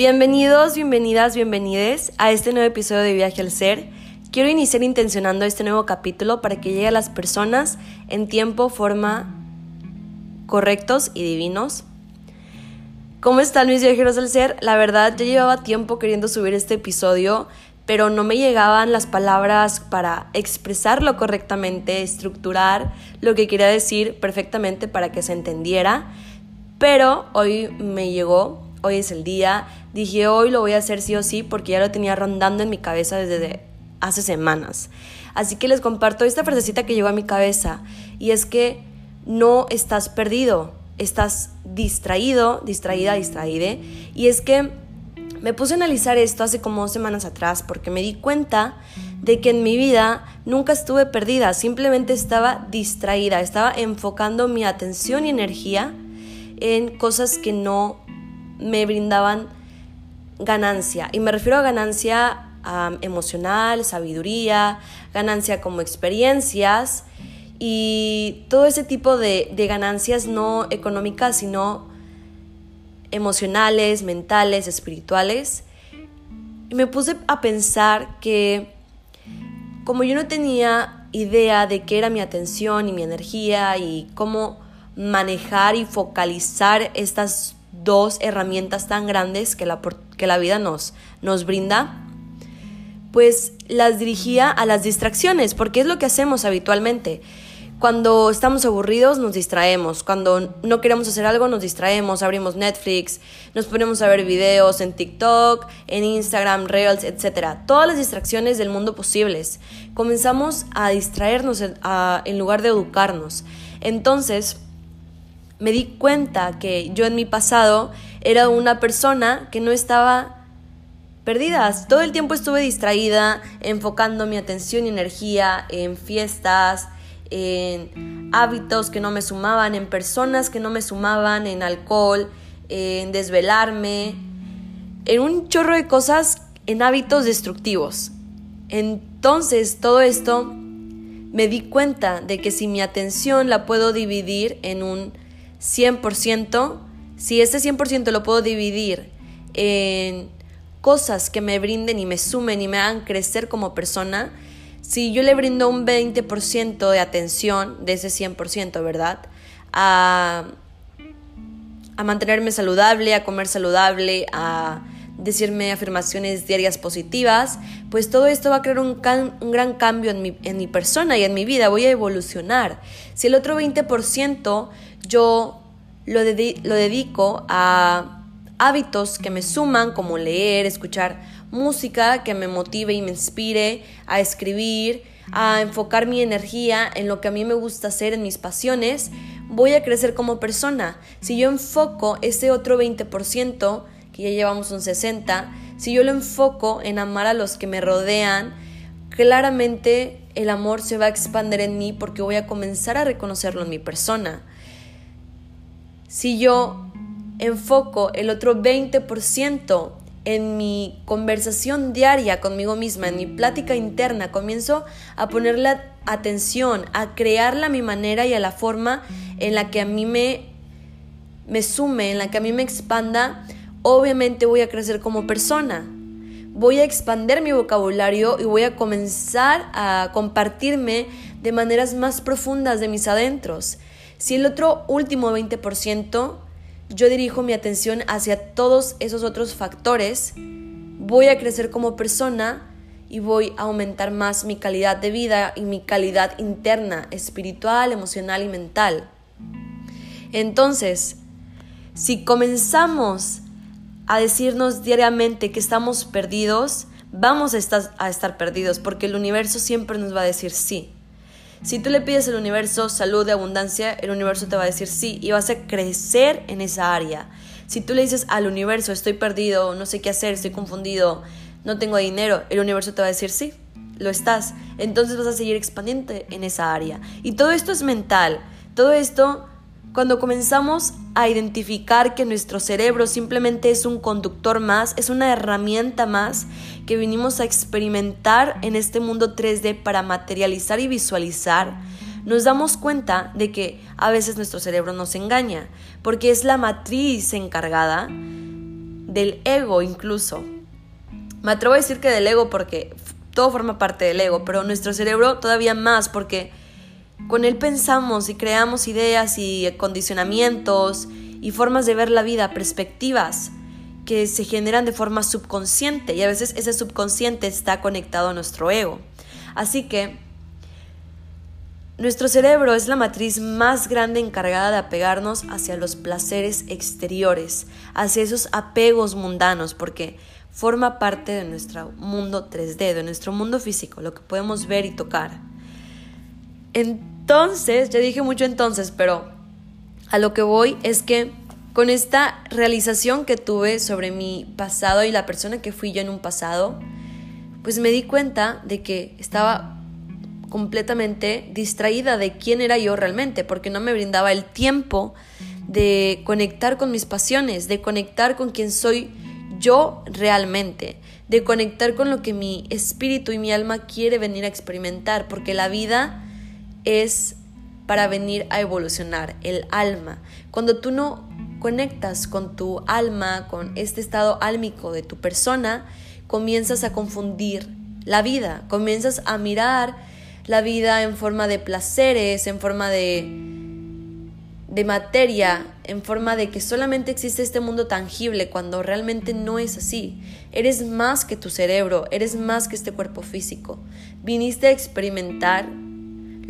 Bienvenidos, bienvenidas, bienvenides a este nuevo episodio de Viaje al Ser. Quiero iniciar intencionando este nuevo capítulo para que llegue a las personas en tiempo, forma correctos y divinos. ¿Cómo están mis viajeros al ser? La verdad, ya llevaba tiempo queriendo subir este episodio, pero no me llegaban las palabras para expresarlo correctamente, estructurar lo que quería decir perfectamente para que se entendiera. Pero hoy me llegó, hoy es el día, dije hoy lo voy a hacer sí o sí porque ya lo tenía rondando en mi cabeza desde hace semanas. Así que les comparto esta frasecita que llegó a mi cabeza y es que no estás perdido, estás distraído, distraída, distraíde. Y es que me puse a analizar esto hace como dos semanas atrás porque me di cuenta de que en mi vida nunca estuve perdida, simplemente estaba distraída, estaba enfocando mi atención y energía en cosas que no me brindaban ganancia. Y me refiero a ganancia emocional, sabiduría, ganancia como experiencias y todo ese tipo de, de ganancias no económicas, sino emocionales, mentales, espirituales. Y me puse a pensar que como yo no tenía idea de qué era mi atención y mi energía y cómo manejar y focalizar estas dos herramientas tan grandes que la, que la vida nos, nos brinda, pues las dirigía a las distracciones, porque es lo que hacemos habitualmente. Cuando estamos aburridos nos distraemos, cuando no queremos hacer algo nos distraemos, abrimos Netflix, nos ponemos a ver videos en TikTok, en Instagram, Reels, etc. Todas las distracciones del mundo posibles. Comenzamos a distraernos en lugar de educarnos. Entonces, me di cuenta que yo en mi pasado era una persona que no estaba perdida. Todo el tiempo estuve distraída, enfocando mi atención y energía en fiestas, en hábitos que no me sumaban, en personas que no me sumaban, en alcohol, en desvelarme, en un chorro de cosas, en hábitos destructivos. Entonces todo esto me di cuenta de que si mi atención la puedo dividir en un 100%, si ese 100% lo puedo dividir en cosas que me brinden y me sumen y me hagan crecer como persona, si yo le brindo un 20% de atención de ese 100%, ¿verdad? A, a mantenerme saludable, a comer saludable, a decirme afirmaciones diarias positivas, pues todo esto va a crear un, un gran cambio en mi, en mi, persona y en mi vida, voy a evolucionar. Si el otro 20% yo lo, dedico a hábitos que me suman, como leer, escuchar música que me motive y me inspire a escribir, a enfocar mi energía en lo que a mí me gusta hacer, en mis pasiones, voy a crecer como persona. Si yo enfoco ese otro 20%, que ya llevamos un 60%, si yo lo enfoco en amar a los que me rodean, claramente el amor se va a expandir en mí porque voy a comenzar a reconocerlo en mi persona. Si yo enfoco el otro 20% en mi conversación diaria conmigo misma, en mi plática interna, comienzo a ponerle atención, a crearla a mi manera y a la forma en la que a mí me, me sume, en la que a mí me expanda, obviamente voy a crecer como persona. Voy a expander mi vocabulario y voy a comenzar a compartirme de maneras más profundas de mis adentros. Si el otro último 20% yo dirijo mi atención hacia todos esos otros factores, voy a crecer como persona y voy a aumentar más mi calidad de vida y mi calidad interna, espiritual, emocional y mental. Entonces, si comenzamos a decirnos diariamente que estamos perdidos, vamos a estar, a estar perdidos porque el universo siempre nos va a decir sí. Si tú le pides al universo salud y abundancia, el universo te va a decir sí y vas a crecer en esa área. Si tú le dices al universo estoy perdido, no sé qué hacer, estoy confundido, no tengo dinero, el universo te va a decir sí, lo estás. Entonces vas a seguir expandiendo en esa área. Y todo esto es mental. Todo esto cuando comenzamos a identificar que nuestro cerebro simplemente es un conductor más, es una herramienta más que vinimos a experimentar en este mundo 3D para materializar y visualizar, nos damos cuenta de que a veces nuestro cerebro nos engaña, porque es la matriz encargada del ego incluso. Me atrevo a decir que del ego porque todo forma parte del ego, pero nuestro cerebro todavía más porque con él pensamos y creamos ideas y condicionamientos y formas de ver la vida, perspectivas que se generan de forma subconsciente y a veces ese subconsciente está conectado a nuestro ego. Así que nuestro cerebro es la matriz más grande encargada de apegarnos hacia los placeres exteriores, hacia esos apegos mundanos, porque forma parte de nuestro mundo 3D, de nuestro mundo físico, lo que podemos ver y tocar. Entonces, ya dije mucho entonces, pero a lo que voy es que con esta realización que tuve sobre mi pasado y la persona que fui yo en un pasado, pues me di cuenta de que estaba completamente distraída de quién era yo realmente, porque no me brindaba el tiempo de conectar con mis pasiones, de conectar con quién soy yo realmente, de conectar con lo que mi espíritu y mi alma quiere venir a experimentar, porque la vida es para venir a evolucionar, el alma. Cuando tú no conectas con tu alma, con este estado álmico de tu persona, comienzas a confundir la vida, comienzas a mirar la vida en forma de placeres, en forma de, de materia, en forma de que solamente existe este mundo tangible cuando realmente no es así. Eres más que tu cerebro, eres más que este cuerpo físico. Viniste a experimentar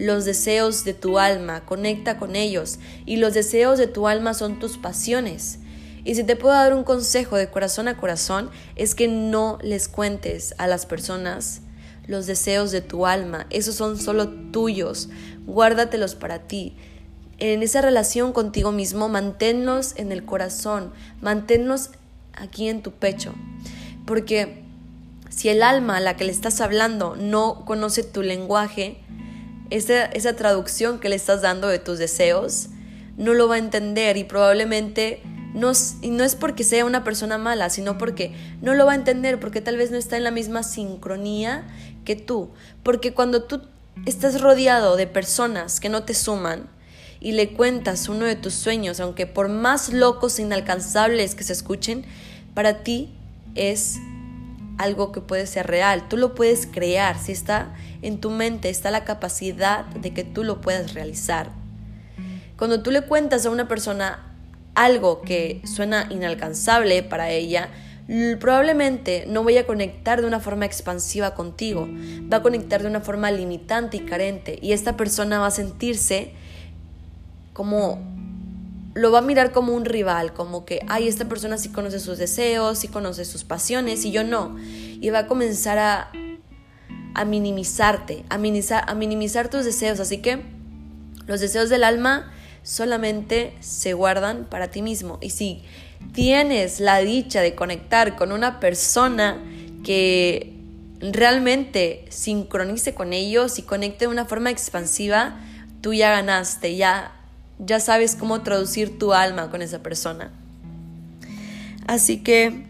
los deseos de tu alma, conecta con ellos y los deseos de tu alma son tus pasiones. Y si te puedo dar un consejo de corazón a corazón, es que no les cuentes a las personas los deseos de tu alma, esos son solo tuyos, guárdatelos para ti. En esa relación contigo mismo, manténlos en el corazón, manténlos aquí en tu pecho, porque si el alma a la que le estás hablando no conoce tu lenguaje, esa, esa traducción que le estás dando de tus deseos, no lo va a entender y probablemente no, y no es porque sea una persona mala, sino porque no lo va a entender, porque tal vez no está en la misma sincronía que tú. Porque cuando tú estás rodeado de personas que no te suman y le cuentas uno de tus sueños, aunque por más locos e inalcanzables que se escuchen, para ti es algo que puede ser real. Tú lo puedes crear. Si está en tu mente, está la capacidad de que tú lo puedas realizar. Cuando tú le cuentas a una persona algo que suena inalcanzable para ella, probablemente no vaya a conectar de una forma expansiva contigo, va a conectar de una forma limitante y carente y esta persona va a sentirse como lo va a mirar como un rival, como que, ay, esta persona sí conoce sus deseos, sí conoce sus pasiones y yo no. Y va a comenzar a, a minimizarte, a minimizar, a minimizar tus deseos. Así que los deseos del alma solamente se guardan para ti mismo. Y si tienes la dicha de conectar con una persona que realmente sincronice con ellos y conecte de una forma expansiva, tú ya ganaste, ya, ya sabes cómo traducir tu alma con esa persona. Así que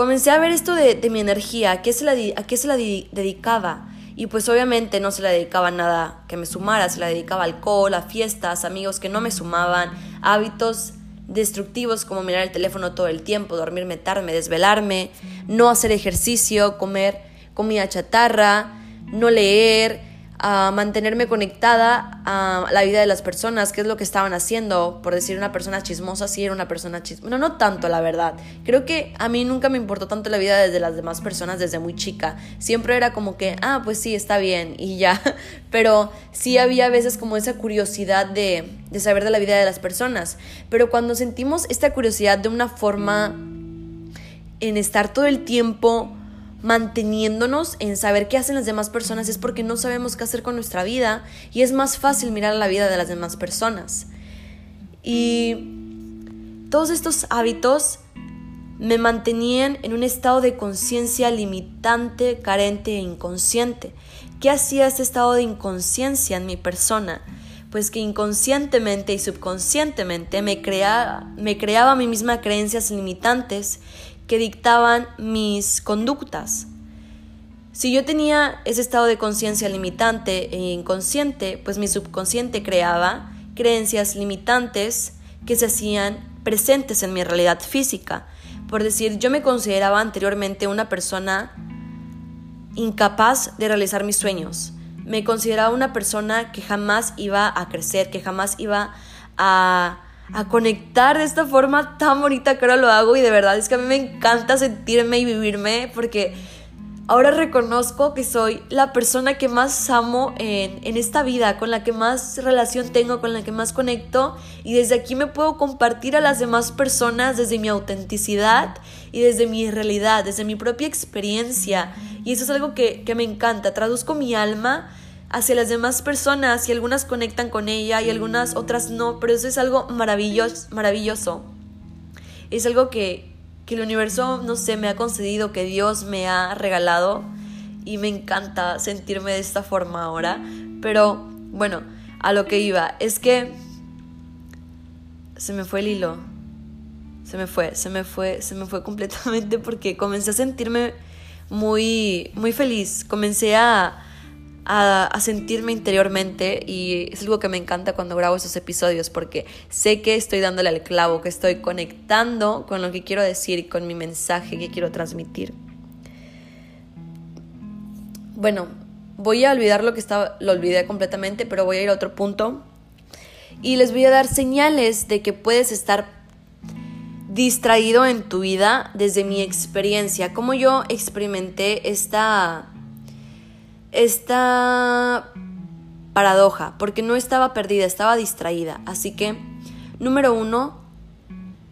comencé a ver esto de, mi energía, a qué se la, qué se la dedicaba. Y pues obviamente no se la dedicaba a nada que me sumara, se la dedicaba a alcohol, a fiestas, amigos que no me sumaban, hábitos destructivos como mirar el teléfono todo el tiempo, dormirme tarde, desvelarme, no hacer ejercicio, comer comida chatarra, no leer, a mantenerme conectada a la vida de las personas, qué es lo que estaban haciendo, por decir una persona chismosa, sí era una persona chismosa, no, no tanto la verdad, creo que a mí nunca me importó tanto la vida de las demás personas desde muy chica, siempre era como que, ah, pues sí, está bien y ya, pero sí había a veces como esa curiosidad de, de saber de la vida de las personas, pero cuando sentimos esta curiosidad de una forma en estar todo el tiempo manteniéndonos en saber qué hacen las demás personas es porque no sabemos qué hacer con nuestra vida y es más fácil mirar la vida de las demás personas. Y todos estos hábitos me mantenían en un estado de conciencia limitante, carente e inconsciente. ¿Qué hacía este estado de inconsciencia en mi persona? Pues que inconscientemente y subconscientemente me, me creaba a mí misma creencias limitantes que dictaban mis conductas. Si yo tenía ese estado de conciencia limitante e inconsciente, pues mi subconsciente creaba creencias limitantes que se hacían presentes en mi realidad física. Por decir, yo me consideraba anteriormente una persona incapaz de realizar mis sueños. Me consideraba una persona que jamás iba a crecer, que jamás iba a, a conectar de esta forma tan bonita que ahora lo hago y de verdad es que a mí me encanta sentirme y vivirme porque ahora reconozco que soy la persona que más amo en, en, esta vida, con la que más relación tengo, con la que más conecto y desde aquí me puedo compartir a las demás personas desde mi autenticidad y desde mi realidad, desde mi propia experiencia. Y eso es algo que, que me encanta, traduzco mi alma hacia las demás personas y algunas conectan con ella y algunas otras no, pero eso es algo maravilloso, maravilloso. Es algo que, que el universo, no sé, me ha concedido, que Dios me ha regalado y me encanta sentirme de esta forma ahora. Pero bueno, a lo que iba, es que se me fue el hilo. Se me fue, se me fue, se me fue completamente porque comencé a sentirme muy, muy feliz. Comencé a, a, sentirme interiormente y es algo que me encanta cuando grabo esos episodios porque sé que estoy dándole al clavo, que estoy conectando con lo que quiero decir con mi mensaje que quiero transmitir. Bueno, voy a olvidar lo que estaba, lo olvidé completamente, pero voy a ir a otro punto y les voy a dar señales de que puedes estar distraído en tu vida desde mi experiencia, como yo experimenté esta esta paradoja, porque no estaba perdida, estaba distraída. Así que, número uno,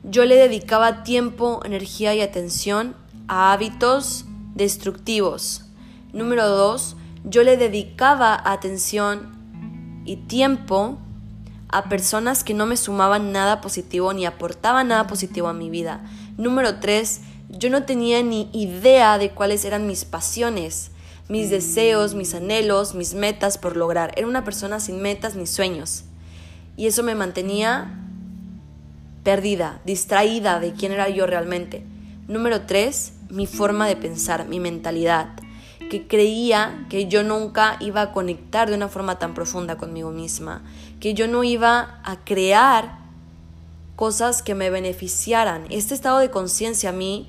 yo le dedicaba tiempo, energía y atención a hábitos destructivos. Número dos, yo le dedicaba atención y tiempo a personas que no me sumaban nada positivo ni aportaban nada positivo a mi vida. Número tres, yo no tenía ni idea de cuáles eran mis pasiones mis deseos, mis anhelos, mis metas por lograr. Era una persona sin metas ni sueños. Y eso me mantenía perdida, distraída de quién era yo realmente. Número tres, mi forma de pensar, mi mentalidad, que creía que yo nunca iba a conectar de una forma tan profunda conmigo misma, que yo no iba a crear cosas que me beneficiaran. Este estado de conciencia a mí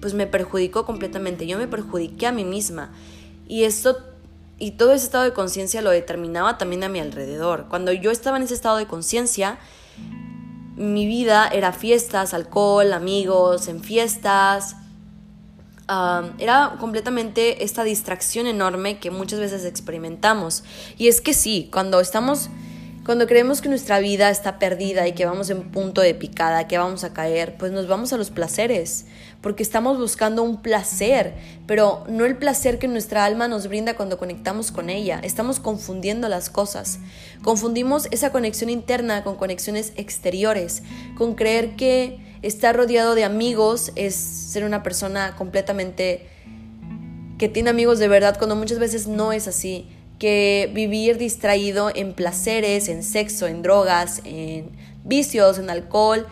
pues me perjudicó completamente, yo me perjudiqué a mí misma y esto y todo ese estado de conciencia lo determinaba también a mi alrededor. Cuando yo estaba en ese estado de conciencia, mi vida era fiestas, alcohol, amigos, en fiestas. era completamente esta distracción enorme que muchas veces experimentamos. Y es que sí, cuando estamos cuando creemos que nuestra vida está perdida y que vamos en punto de picada, que vamos a caer, pues nos vamos a los placeres, porque estamos buscando un placer, pero no el placer que nuestra alma nos brinda cuando conectamos con ella. Estamos confundiendo las cosas. Confundimos esa conexión interna con conexiones exteriores, con creer que estar rodeado de amigos es ser una persona completamente que tiene amigos de verdad, cuando muchas veces no es así que vivir distraído en placeres, en sexo, en drogas, en vicios, en alcohol,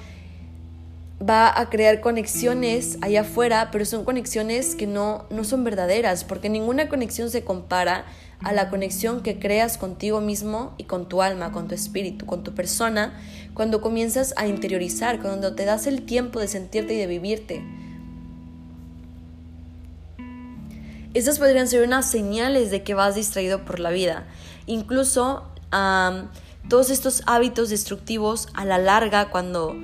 va a crear conexiones allá afuera, pero son conexiones que no, no son verdaderas, porque ninguna conexión se compara a la conexión que creas contigo mismo y con tu alma, con tu espíritu, con tu persona, cuando comienzas a interiorizar, cuando te das el tiempo de sentirte y de vivirte. Esas podrían ser unas señales de que vas distraído por la vida. Incluso todos estos hábitos destructivos a la larga, cuando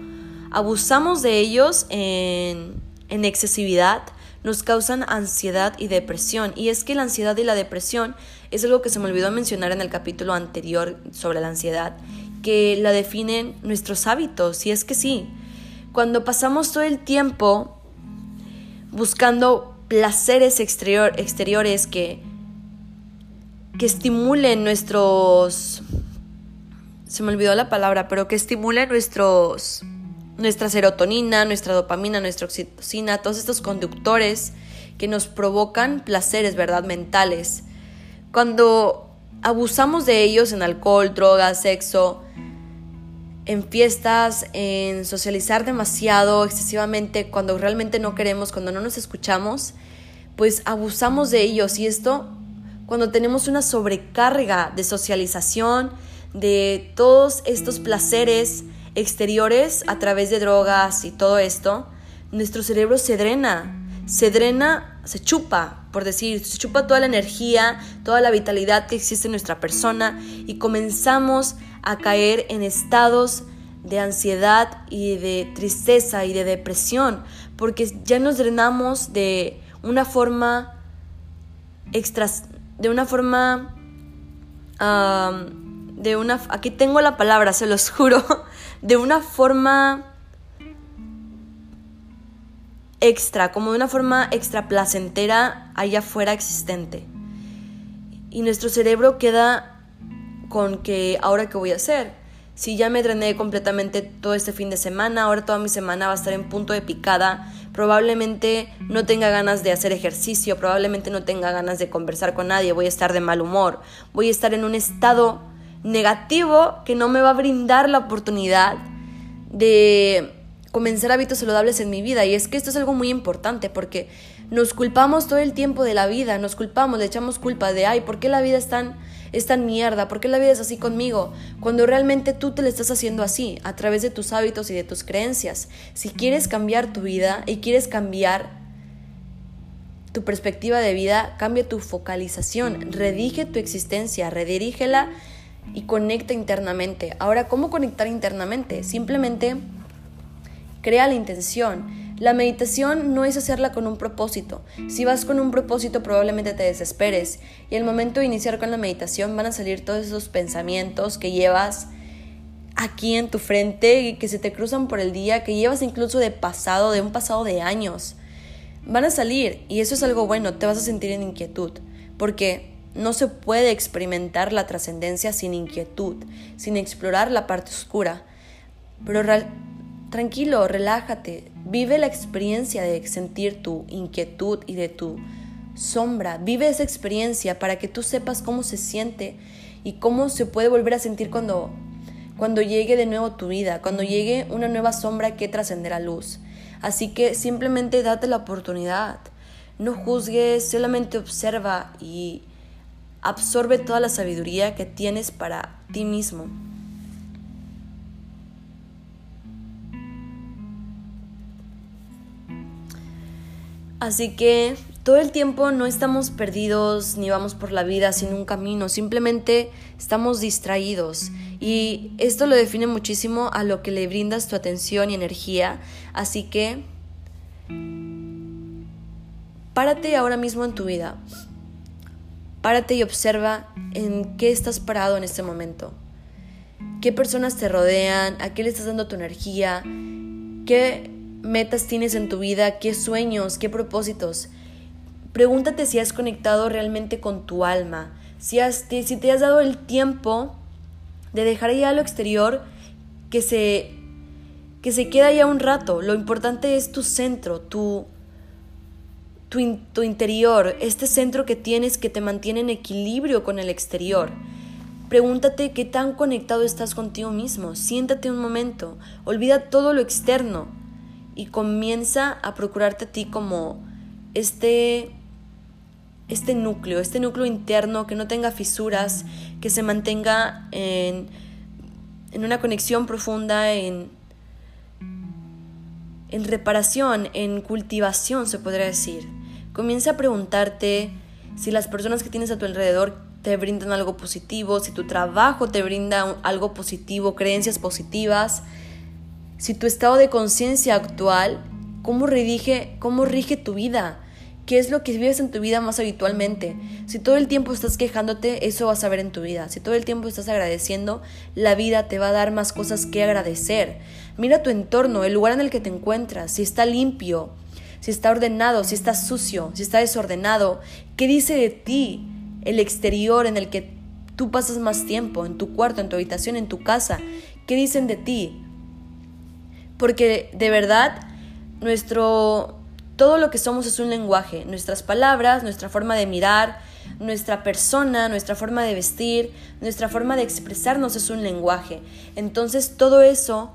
abusamos de ellos en, en excesividad, nos causan ansiedad y depresión. Y es que la ansiedad y la depresión es algo que se me olvidó mencionar en el capítulo anterior sobre la ansiedad, que la definen nuestros hábitos. Y es que sí, cuando pasamos todo el tiempo buscando placeres exterior, exteriores que, que estimulen nuestros... Se me olvidó la palabra, pero que estimulen nuestros nuestra serotonina, nuestra dopamina, nuestra oxitocina, todos estos conductores que nos provocan placeres, ¿verdad? Mentales. Cuando abusamos de ellos en alcohol, drogas, sexo, en fiestas, en socializar demasiado, excesivamente, cuando realmente no queremos, cuando no nos escuchamos, pues abusamos de ellos. Y esto, cuando tenemos una sobrecarga de socialización, de todos estos placeres exteriores a través de drogas y todo esto, nuestro cerebro se drena, se drena, se chupa, por decir, se chupa toda la energía, toda la vitalidad que existe en nuestra persona y comenzamos a caer en estados de ansiedad y de tristeza y de depresión, porque ya nos drenamos de una forma extra, de una forma, de una, aquí tengo la palabra, se los juro, de una forma extra, como de una forma extra placentera allá afuera existente. Y nuestro cerebro queda con que, ¿ahora qué voy a hacer? Si ya me drené completamente todo este fin de semana, ahora toda mi semana va a estar en punto de picada, probablemente no tenga ganas de hacer ejercicio, probablemente no tenga ganas de conversar con nadie, voy a estar de mal humor, voy a estar en un estado negativo que no me va a brindar la oportunidad de comenzar hábitos saludables en mi vida. Y es que esto es algo muy importante porque nos culpamos todo el tiempo de la vida, nos culpamos, le echamos culpa de, ay, ¿por qué la vida es tan es tan mierda? ¿Por qué la vida es así conmigo? Cuando realmente tú te la estás haciendo así, a través de tus hábitos y de tus creencias. Si quieres cambiar tu vida y quieres cambiar tu perspectiva de vida, cambia tu focalización, redige tu existencia, redirígela y conecta internamente. Ahora, ¿cómo conectar internamente? Simplemente crea la intención la meditación no es hacerla con un propósito. Si vas con un propósito probablemente te desesperes y el momento de iniciar con la meditación van a salir todos esos pensamientos que llevas aquí en tu frente y que se te cruzan por el día, que llevas incluso de pasado, de un pasado de años. Van a salir y eso es algo bueno, te vas a sentir en inquietud, porque no se puede experimentar la trascendencia sin inquietud, sin explorar la parte oscura. Pero tranquilo, relájate, vive la experiencia de sentir tu inquietud y de tu sombra, vive esa experiencia para que tú sepas cómo se siente y cómo se puede volver a sentir cuando, cuando llegue de nuevo tu vida, cuando llegue una nueva sombra que trascenderá luz. Así que simplemente date la oportunidad, no juzgues, solamente observa y absorbe toda la sabiduría que tienes para ti mismo. Así que todo el tiempo no estamos perdidos ni vamos por la vida sin un camino, simplemente estamos distraídos. Y esto lo define muchísimo a lo que le brindas tu atención y energía. Así que párate ahora mismo en tu vida. Párate y observa en qué estás parado en este momento. ¿Qué personas te rodean? ¿A qué le estás dando tu energía? ¿Qué metas tienes en tu vida, qué sueños, qué propósitos. Pregúntate si has conectado realmente con tu alma, si, has, si te has dado el tiempo de dejar ya lo exterior que se, que se queda ya un rato. Lo importante es tu centro, tu, tu, tu interior, este centro que tienes que te mantiene en equilibrio con el exterior. Pregúntate qué tan conectado estás contigo mismo. Siéntate un momento. Olvida todo lo externo y comienza a procurarte a ti como este este núcleo, este núcleo interno que no tenga fisuras, que se mantenga en, en una conexión profunda, en, en reparación, en cultivación, se podría decir. Comienza a preguntarte si las personas que tienes a tu alrededor te brindan algo positivo, si tu trabajo te brinda algo positivo, creencias positivas, si tu estado de conciencia actual, ¿cómo, rige, ¿cómo rige tu vida? ¿Qué es lo que vives en tu vida más habitualmente? Si todo el tiempo estás quejándote, eso vas a ver en tu vida. Si todo el tiempo estás agradeciendo, la vida te va a dar más cosas que agradecer. Mira tu entorno, el lugar en el que te encuentras, si está limpio, si está ordenado, si está sucio, si está desordenado. ¿Qué dice de ti el exterior en el que tú pasas más tiempo, en tu cuarto, en tu habitación, en tu casa? ¿Qué dicen de ti? Porque de verdad nuestro todo lo que somos es un lenguaje, nuestras palabras, nuestra forma de mirar, nuestra persona, nuestra forma de vestir, nuestra forma de expresarnos es un lenguaje. Entonces todo eso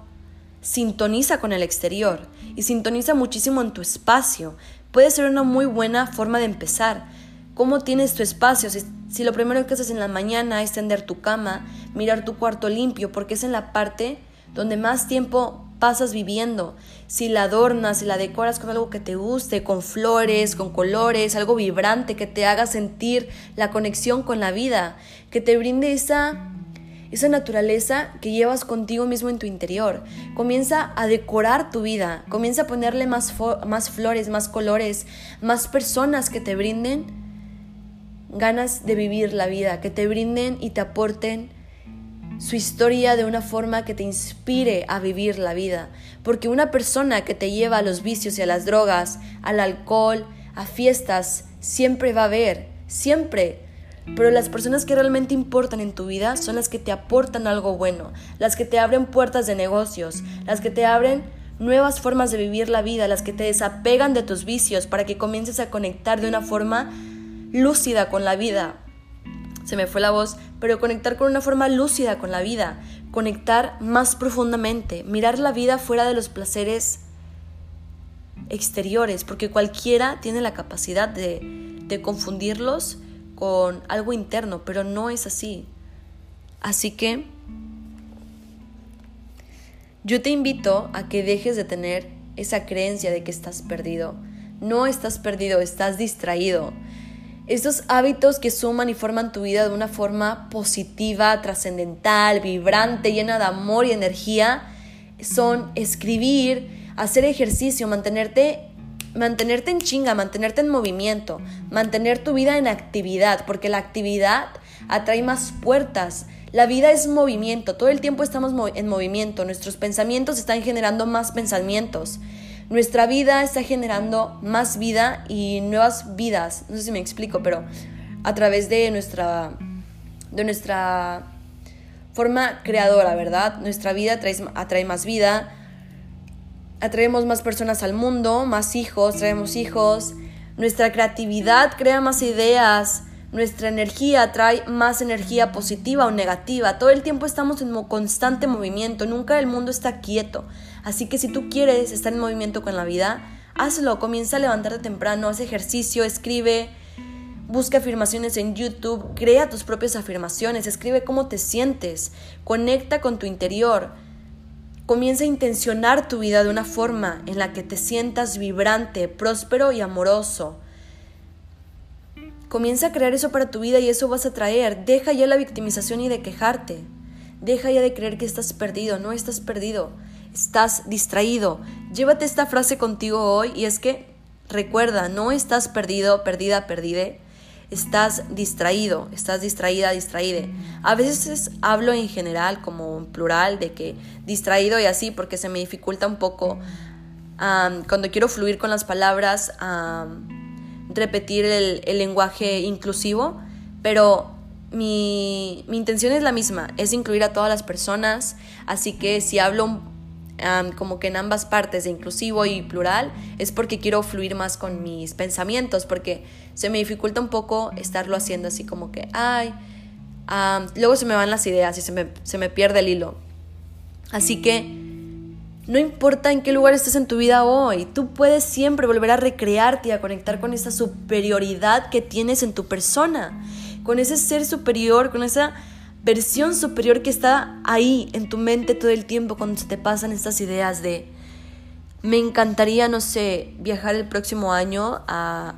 sintoniza con el exterior y sintoniza muchísimo en tu espacio. Puede ser una muy buena forma de empezar. ¿Cómo tienes tu espacio? Si, si lo primero que haces en la mañana es tender tu cama, mirar tu cuarto limpio, porque es en la parte donde más tiempo pasas viviendo. Si la adornas, si la decoras con algo que te guste, con flores, con colores, algo vibrante que te haga sentir la conexión con la vida, que te brinde esa esa naturaleza que llevas contigo mismo en tu interior. Comienza a decorar tu vida, comienza a ponerle más, más flores, más colores, más personas que te brinden ganas de vivir la vida, que te brinden y te aporten su historia de una forma que te inspire a vivir la vida. Porque una persona que te lleva a los vicios y a las drogas, al alcohol, a fiestas, siempre va a haber, siempre pero las personas que realmente importan en tu vida son las que te aportan algo bueno, las que te abren puertas de negocios, las que te abren nuevas formas de vivir la vida, las que te desapegan de tus vicios para que comiences a conectar de una forma lúcida con la vida. Se me fue la voz, pero conectar con una forma lúcida con la vida, conectar más profundamente, mirar la vida fuera de los placeres exteriores, porque cualquiera tiene la capacidad de, de confundirlos con algo interno, pero no es así. Así que yo te invito a que dejes de tener esa creencia de que estás perdido. No estás perdido, estás distraído. Estos hábitos que suman y forman tu vida de una forma positiva, trascendental, vibrante, llena de amor y energía, son escribir, hacer ejercicio, mantenerte mantenerte en chinga, mantenerte en movimiento, mantener tu vida en actividad, porque la actividad atrae más puertas. La vida es movimiento, todo el tiempo estamos en movimiento, nuestros pensamientos están generando más pensamientos, nuestra vida está generando más vida y nuevas vidas, no sé si me explico, pero a través de nuestra, de nuestra forma creadora, ¿verdad? Nuestra vida atrae, atrae más vida, atraemos más personas al mundo, más hijos, traemos hijos, nuestra creatividad crea más ideas, nuestra energía trae más energía positiva o negativa. Todo el tiempo estamos en constante movimiento, nunca el mundo está quieto. Así que si tú quieres estar en movimiento con la vida, hazlo, comienza a levantarte temprano, haz ejercicio, escribe, busca afirmaciones en YouTube, crea tus propias afirmaciones, escribe cómo te sientes, conecta con tu interior. Comienza a intencionar tu vida de una forma en la que te sientas vibrante, próspero y amoroso. Comienza a crear eso para tu vida y eso vas a traer. Deja ya la victimización y de quejarte. Deja ya de creer que estás perdido. No estás perdido. Estás distraído. Llévate esta frase contigo hoy y es que recuerda, no estás perdido, perdida, perdide estás distraído, estás distraída, distraíde. A veces hablo en general como en plural de que distraído y así porque se me dificulta un poco cuando quiero fluir con las palabras, repetir el, lenguaje inclusivo, pero mi, mi, intención es la misma, es incluir a todas las personas, así que si hablo como que en ambas partes, de inclusivo y plural, es porque quiero fluir más con mis pensamientos, porque se me dificulta un poco estarlo haciendo así como que, ay, luego se me van las ideas y se me, se me pierde el hilo. Así que no importa en qué lugar estés en tu vida hoy, tú puedes siempre volver a recrearte y a conectar con esa superioridad que tienes en tu persona, con ese ser superior, con esa versión superior que está ahí en tu mente todo el tiempo cuando se te pasan estas ideas de me encantaría, no sé, viajar el próximo año a,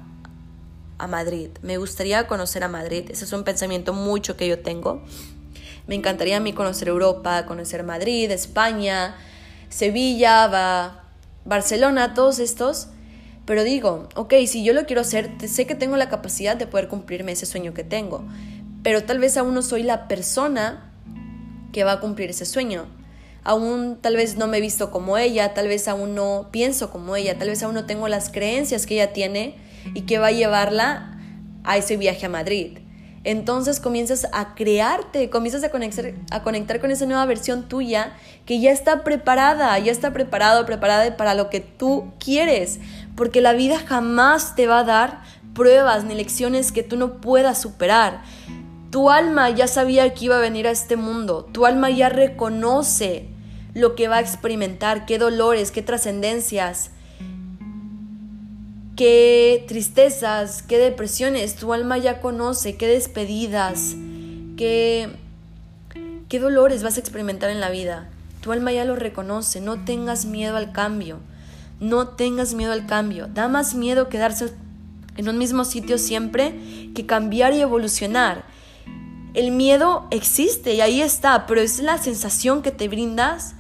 a Madrid. Me gustaría conocer a Madrid. Ese es un pensamiento mucho que yo tengo. Me encantaría a mí conocer Europa, conocer Madrid, España, Sevilla, va, Barcelona, todos estos. Pero digo, ok, si yo lo quiero hacer, sé que tengo la capacidad de poder cumplirme ese sueño que tengo pero tal vez aún no soy la persona que va a cumplir ese sueño. Aún tal vez no me he visto como ella, tal vez aún no pienso como ella, tal vez aún no tengo las creencias que ella tiene y que va a llevarla a ese viaje a Madrid. Entonces comienzas a crearte, comienzas a conectar, con esa nueva versión tuya que ya está preparada, ya está preparado, preparada para lo que tú quieres, porque la vida jamás te va a dar pruebas ni lecciones que tú no puedas superar. Tu alma ya sabía que iba a venir a este mundo. Tu alma ya reconoce lo que va a experimentar, qué dolores, qué trascendencias, qué tristezas, qué depresiones. Tu alma ya conoce, qué despedidas, qué, qué dolores vas a experimentar en la vida. Tu alma ya lo reconoce. No tengas miedo al cambio. No tengas miedo al cambio. Da más miedo quedarse en un mismo sitio siempre que cambiar y evolucionar. El miedo existe y ahí está, pero es la sensación que te brindas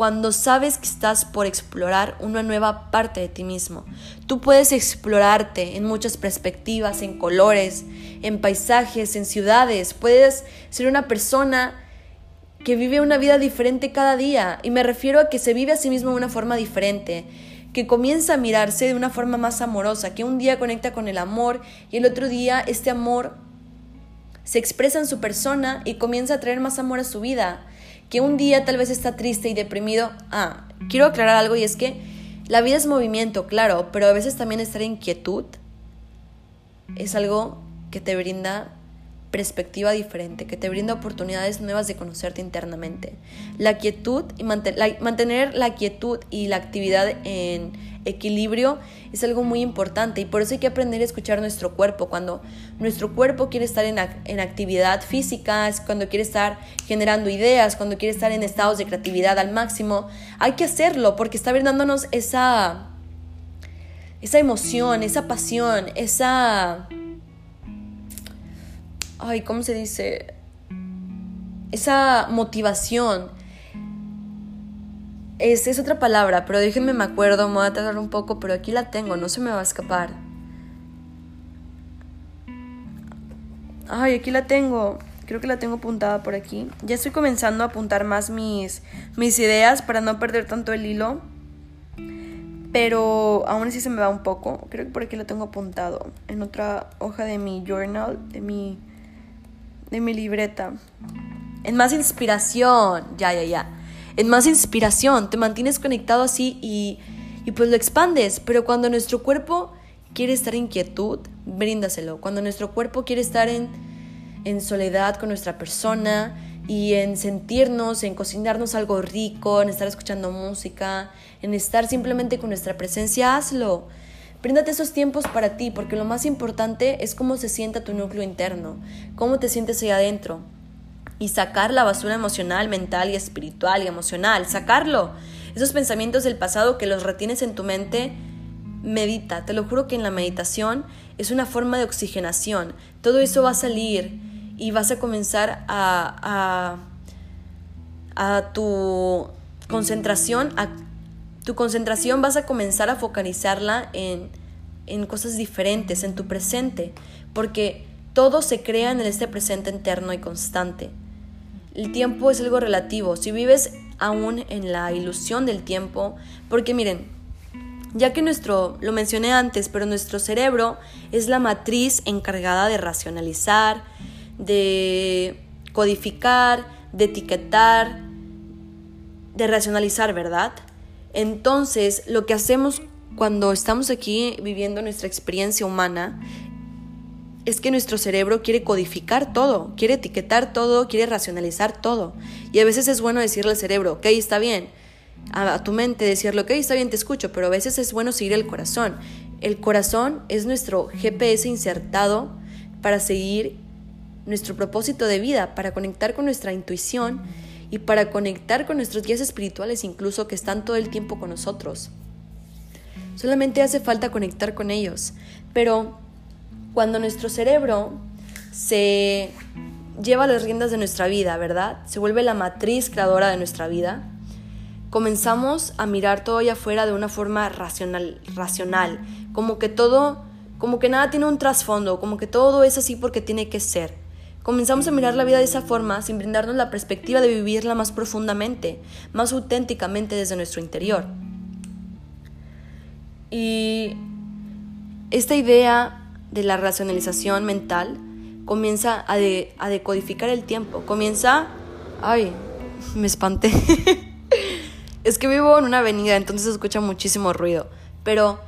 cuando sabes que estás por explorar una nueva parte de ti mismo. Tú puedes explorarte en muchas perspectivas, en colores, en paisajes, en ciudades. Puedes ser una persona que vive una vida diferente cada día. Y me refiero a que se vive a sí mismo de una forma diferente que comienza a mirarse de una forma más amorosa, que un día conecta con el amor y el otro día este amor se expresa en su persona y comienza a traer más amor a su vida, que un día tal vez está triste y deprimido. Ah, quiero aclarar algo y es que la vida es movimiento, claro, pero a veces también estar en quietud es algo que te brinda perspectiva diferente, que te brinda oportunidades nuevas de conocerte internamente. La quietud y mantener la quietud y la actividad en equilibrio es algo muy importante y por eso hay que aprender a escuchar nuestro cuerpo. Cuando nuestro cuerpo quiere estar en, en actividad física, es cuando quiere estar generando ideas, cuando quiere estar en estados de creatividad al máximo, hay que hacerlo porque está brindándonos esa, esa emoción, esa pasión, esa ay, ¿cómo se dice? Esa motivación. Es, es otra palabra, pero déjenme me acuerdo, me voy a tardar un poco, pero aquí la tengo, no se me va a escapar. Ay, aquí la tengo. Creo que la tengo apuntada por aquí. Ya estoy comenzando a apuntar más mis, mis ideas para no perder tanto el hilo. Pero aún así se me va un poco. Creo que por aquí la tengo apuntado. En otra hoja de mi journal, de mi de mi libreta. En más inspiración, ya, ya, ya. En más inspiración, te mantienes conectado así y, y pues lo expandes. Pero cuando nuestro cuerpo quiere estar en quietud, bríndaselo. Cuando nuestro cuerpo quiere estar en, en soledad con nuestra persona y en sentirnos, en cocinarnos algo rico, en estar escuchando música, en estar simplemente con nuestra presencia, hazlo. Bríndate esos tiempos para ti, porque lo más importante es cómo se sienta tu núcleo interno, cómo te sientes ahí adentro. Y sacar la basura emocional, mental y espiritual y emocional, sacarlo. Esos pensamientos del pasado que los retienes en tu mente, medita. Te lo juro que en la meditación es una forma de oxigenación. Todo eso va a salir y vas a comenzar a, a, a tu concentración a tu concentración vas a comenzar a focalizarla en, en cosas diferentes, en tu presente, porque todo se crea en este presente eterno y constante. El tiempo es algo relativo. Si vives aún en la ilusión del tiempo, porque miren, ya que nuestro, lo mencioné antes, pero nuestro cerebro es la matriz encargada de racionalizar, de codificar, de etiquetar, de racionalizar, ¿verdad? Entonces, lo que hacemos cuando estamos aquí viviendo nuestra experiencia humana es que nuestro cerebro quiere codificar todo, quiere etiquetar todo, quiere racionalizar todo. Y a veces es bueno decirle al cerebro, ok, está bien. A, tu mente decirle, ok, está bien, te escucho, pero a veces es bueno seguir el corazón. El corazón es nuestro GPS insertado para seguir nuestro propósito de vida, para conectar con nuestra intuición y para conectar con nuestros guías espirituales incluso que están todo el tiempo con nosotros. Solamente hace falta conectar con ellos. Pero cuando nuestro cerebro se lleva las riendas de nuestra vida, ¿verdad? Se vuelve la matriz creadora de nuestra vida. Comenzamos a mirar todo allá afuera de una forma racional, racional, como que todo, como que nada tiene un trasfondo, como que todo es así porque tiene que ser. Comenzamos a mirar la vida de esa forma sin brindarnos la perspectiva de vivirla más profundamente, más auténticamente desde nuestro interior. Y esta idea de la racionalización mental comienza a, a decodificar el tiempo, comienza... Ay, me espanté. es que vivo en una avenida, entonces se escucha muchísimo ruido, pero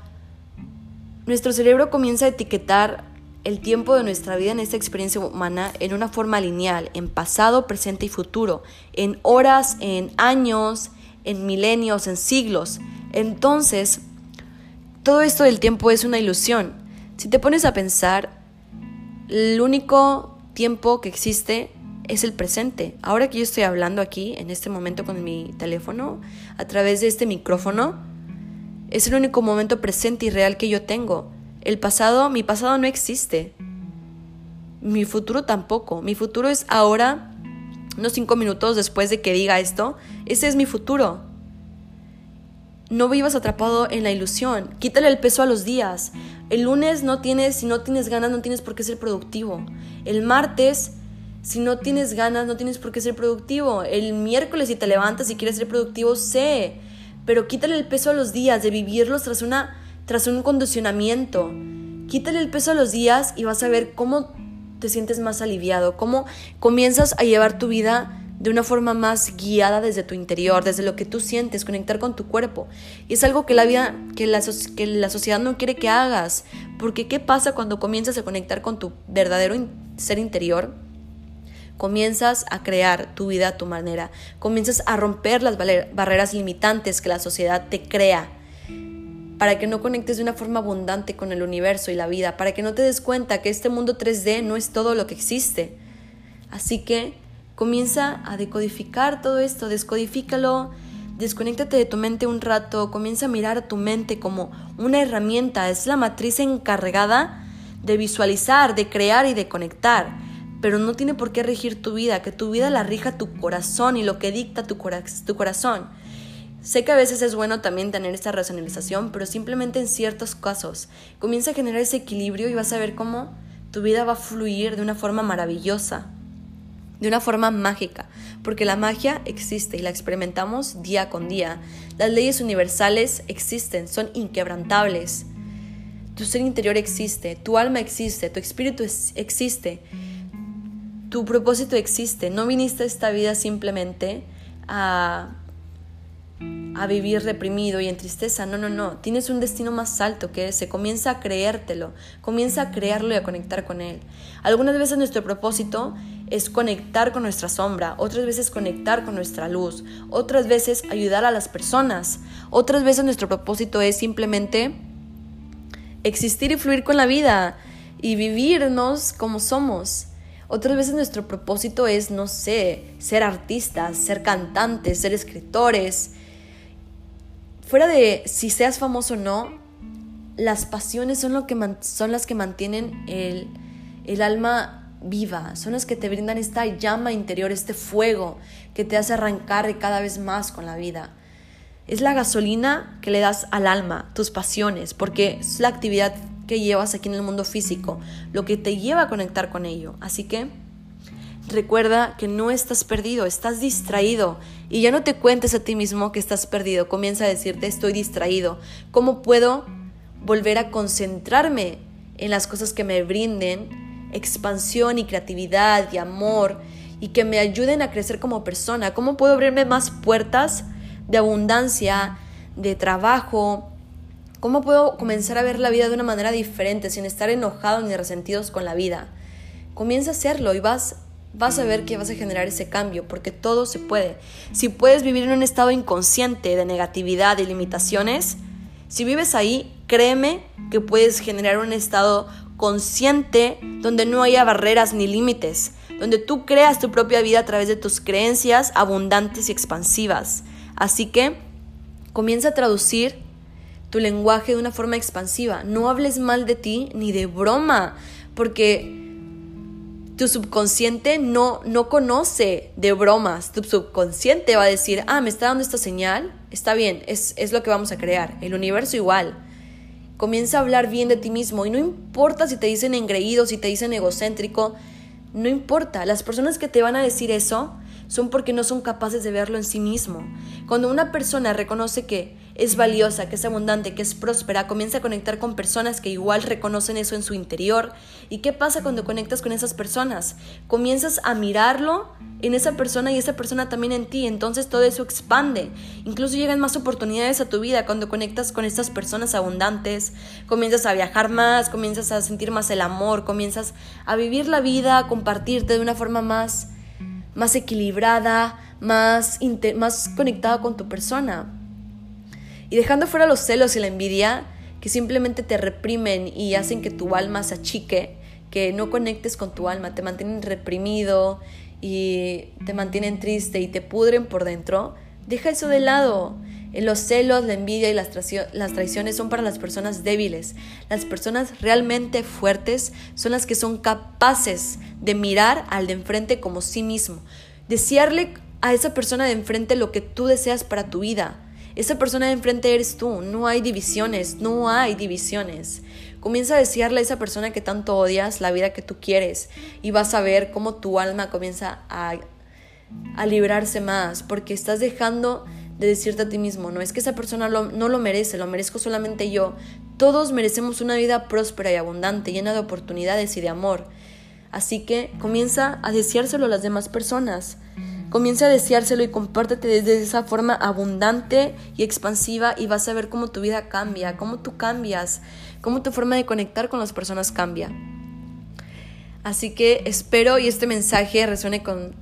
nuestro cerebro comienza a etiquetar el tiempo de nuestra vida en esta experiencia humana en una forma lineal, en pasado, presente y futuro, en horas, en años, en milenios, en siglos. Entonces, todo esto del tiempo es una ilusión. Si te pones a pensar, el único tiempo que existe es el presente. Ahora que yo estoy hablando aquí, en este momento con mi teléfono, a través de este micrófono, es el único momento presente y real que yo tengo. El pasado, mi pasado no existe. Mi futuro tampoco. Mi futuro es ahora, unos cinco minutos después de que diga esto. Ese es mi futuro. No vivas atrapado en la ilusión. Quítale el peso a los días. El lunes no tienes, si no tienes ganas, no tienes por qué ser productivo. El martes si no tienes ganas, no tienes por qué ser productivo. El miércoles si te levantas y quieres ser productivo, sé. Pero quítale el peso a los días de vivirlos tras, una, tras un condicionamiento. Quítale el peso a los días y vas a ver cómo te sientes más aliviado, cómo comienzas a llevar tu vida de una forma más guiada desde tu interior, desde lo que tú sientes, conectar con tu cuerpo. Y es algo que la vida, que la, que la sociedad no quiere que hagas. Porque ¿qué pasa cuando comienzas a conectar con tu verdadero ser interior? comienzas a crear tu vida a tu manera, comienzas a romper las barreras limitantes que la sociedad te crea para que no conectes de una forma abundante con el universo y la vida, para que no te des cuenta que este mundo 3D no es todo lo que existe. Así que comienza a decodificar todo esto, descodifícalo, desconéctate de tu mente un rato, comienza a mirar a tu mente como una herramienta, es la matriz encargada de visualizar, de crear y de conectar pero no tiene por qué regir tu vida, que tu vida la rija tu corazón y lo que dicta tu, tu corazón. Sé que a veces es bueno también tener esta racionalización, pero simplemente en ciertos casos comienza a generar ese equilibrio y vas a ver cómo tu vida va a fluir de una forma maravillosa, de una forma mágica, porque la magia existe y la experimentamos día con día. Las leyes universales existen, son inquebrantables. Tu ser interior existe, tu alma existe, tu espíritu existe tu propósito existe. No viniste a esta vida simplemente a, a vivir reprimido y en tristeza. No, no, no. Tienes un destino más alto que ese. Comienza a creértelo. Comienza a crearlo y a conectar con él. Algunas veces nuestro propósito es conectar con nuestra sombra, otras veces conectar con nuestra luz, otras veces ayudar a las personas, otras veces nuestro propósito es simplemente existir y fluir con la vida y vivirnos como somos. Otras veces nuestro propósito es, no sé, ser artistas, ser cantantes, ser escritores. Fuera de si seas famoso o no, las pasiones son, lo que son las que mantienen el, el alma viva, son las que te brindan esta llama interior, este fuego que te hace arrancar cada vez más con la vida. Es la gasolina que le das al alma, tus pasiones, porque es la actividad que llevas aquí en el mundo físico, lo que te lleva a conectar con ello. Así que recuerda que no estás perdido, estás distraído y ya no te cuentes a ti mismo que estás perdido, comienza a decirte estoy distraído. ¿Cómo puedo volver a concentrarme en las cosas que me brinden expansión y creatividad y amor y que me ayuden a crecer como persona? ¿Cómo puedo abrirme más puertas de abundancia, de trabajo, ¿Cómo puedo comenzar a ver la vida de una manera diferente sin estar enojados ni resentidos con la vida? Comienza a hacerlo y vas, vas a ver que vas a generar ese cambio, porque todo se puede. Si puedes vivir en un estado inconsciente de negatividad y limitaciones, si vives ahí, créeme que puedes generar un estado consciente donde no haya barreras ni límites, donde tú creas tu propia vida a través de tus creencias abundantes y expansivas. Así que comienza a traducir tu lenguaje de una forma expansiva. No hables mal de ti ni de broma, porque tu subconsciente no, no conoce de bromas. Tu subconsciente va a decir, ah, me está dando esta señal, está bien, es, es lo que vamos a crear. El universo igual. Comienza a hablar bien de ti mismo y no importa si te dicen engreído, si te dicen egocéntrico, no importa. Las personas que te van a decir eso son porque no son capaces de verlo en sí mismo. Cuando una persona reconoce que es valiosa, que es abundante, que es próspera, comienza a conectar con personas que igual reconocen eso en su interior. ¿Y qué pasa cuando conectas con esas personas? Comienzas a mirarlo en esa persona y esa persona también en ti, entonces todo eso expande. Incluso llegan más oportunidades a tu vida cuando conectas con estas personas abundantes, comienzas a viajar más, comienzas a sentir más el amor, comienzas a vivir la vida, a compartirte de una forma más más equilibrada, más, más conectada con tu persona. Y dejando fuera los celos y la envidia, que simplemente te reprimen y hacen que tu alma se achique, que no conectes con tu alma, te mantienen reprimido y te mantienen triste y te pudren por dentro, deja eso de lado. Los celos, la envidia y las, las traiciones son para las personas débiles. Las personas realmente fuertes son las que son capaces de mirar al de enfrente como sí mismo. Desearle a esa persona de enfrente lo que tú deseas para tu vida. Esa persona de enfrente eres tú. No hay divisiones, no hay divisiones. Comienza a desearle a esa persona que tanto odias la vida que tú quieres y vas a ver cómo tu alma comienza a, a librarse más porque estás dejando de decirte a ti mismo, no es que esa persona no lo merece, lo merezco solamente yo. Todos merecemos una vida próspera y abundante, llena de oportunidades y de amor. Así que comienza a deseárselo a las demás personas. Comienza a deseárselo y compártete desde esa forma abundante y expansiva y vas a ver cómo tu vida cambia, cómo tú cambias, cómo tu forma de conectar con las personas cambia. Así que espero y este mensaje resuene con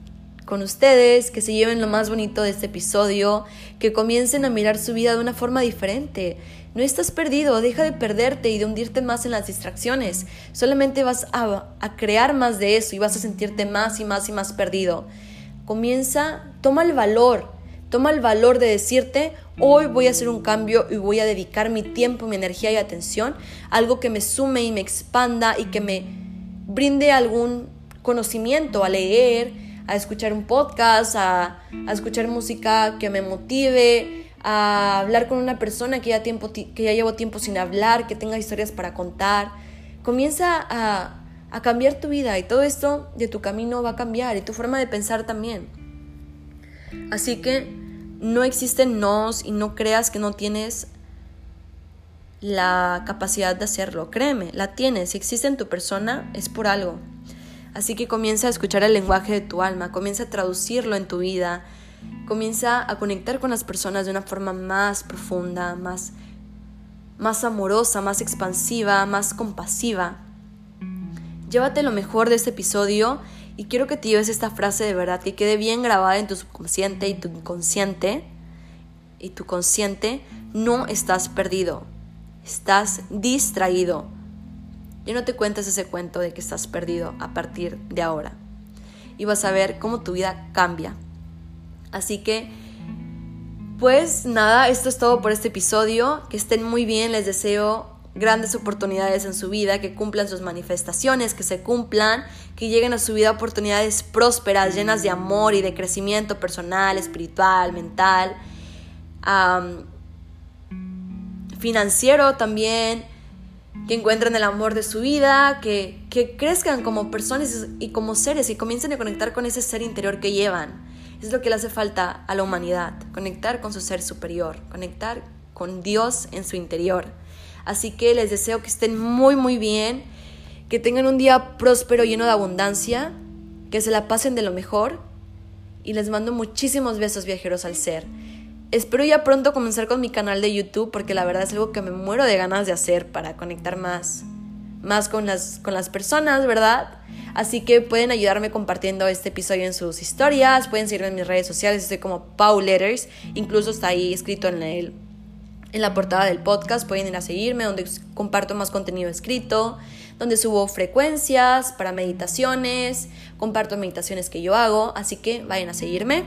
con ustedes, que se lleven lo más bonito de este episodio, que comiencen a mirar su vida de una forma diferente. No estás perdido, deja de perderte y de hundirte más en las distracciones. Solamente vas a, a crear más de eso y vas a sentirte más y más y más perdido. Comienza, toma el valor, toma el valor de decirte, hoy voy a hacer un cambio y voy a dedicar mi tiempo, mi energía y atención a algo que me sume y me expanda y que me brinde algún conocimiento, a leer, a escuchar un podcast, a, escuchar música que me motive, a hablar con una persona que ya, tiempo, que ya llevo tiempo sin hablar, que tenga historias para contar. Comienza a, a cambiar tu vida y todo esto de tu camino va a cambiar y tu forma de pensar también. Así que no existen nos y no creas que no tienes la capacidad de hacerlo. Créeme, la tienes. Si existe en tu persona es por algo. Así que comienza a escuchar el lenguaje de tu alma, comienza a traducirlo en tu vida, comienza a conectar con las personas de una forma más profunda, más, más amorosa, más expansiva, más compasiva. Llévate lo mejor de este episodio y quiero que te lleves esta frase de verdad, que quede bien grabada en tu subconsciente y tu inconsciente. Y tu consciente, no estás perdido, estás distraído y no te cuentes ese cuento de que estás perdido a partir de ahora. Y vas a ver cómo tu vida cambia. Así que, pues nada, esto es todo por este episodio. Que estén muy bien, les deseo grandes oportunidades en su vida, que cumplan sus manifestaciones, que se cumplan, que lleguen a su vida oportunidades prósperas, llenas de amor y de crecimiento personal, espiritual, mental, financiero también que encuentren el amor de su vida, que, que crezcan como personas y como seres y comiencen a conectar con ese ser interior que llevan. Es lo que le hace falta a la humanidad, conectar con su ser superior, conectar con Dios en su interior. Así que les deseo que estén muy, muy bien, que tengan un día próspero, lleno de abundancia, que se la pasen de lo mejor y les mando muchísimos besos viajeros al ser. Espero ya pronto comenzar con mi canal de YouTube porque la verdad es algo que me muero de ganas de hacer para conectar más, más con, las, con las personas, ¿verdad? Así que pueden ayudarme compartiendo este episodio en sus historias, pueden seguirme en mis redes sociales, estoy como Pau Letters, incluso está ahí escrito en, el, en la portada del podcast, pueden ir a seguirme donde comparto más contenido escrito, donde subo frecuencias para meditaciones, comparto meditaciones que yo hago, así que vayan a seguirme.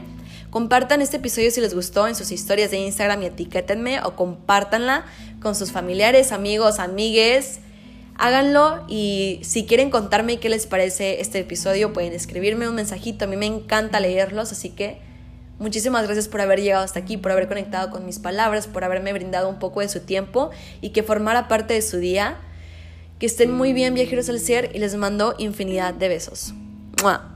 Compartan este episodio si les gustó en sus historias de Instagram y etiquétenme o compártanla con sus familiares, amigos, amigues. Háganlo y si quieren contarme qué les parece este episodio pueden escribirme un mensajito. A mí me encanta leerlos, así que muchísimas gracias por haber llegado hasta aquí, por haber conectado con mis palabras, por haberme brindado un poco de su tiempo y que formara parte de su día. Que estén muy bien viajeros al ser y les mando infinidad de besos. ¡Mua!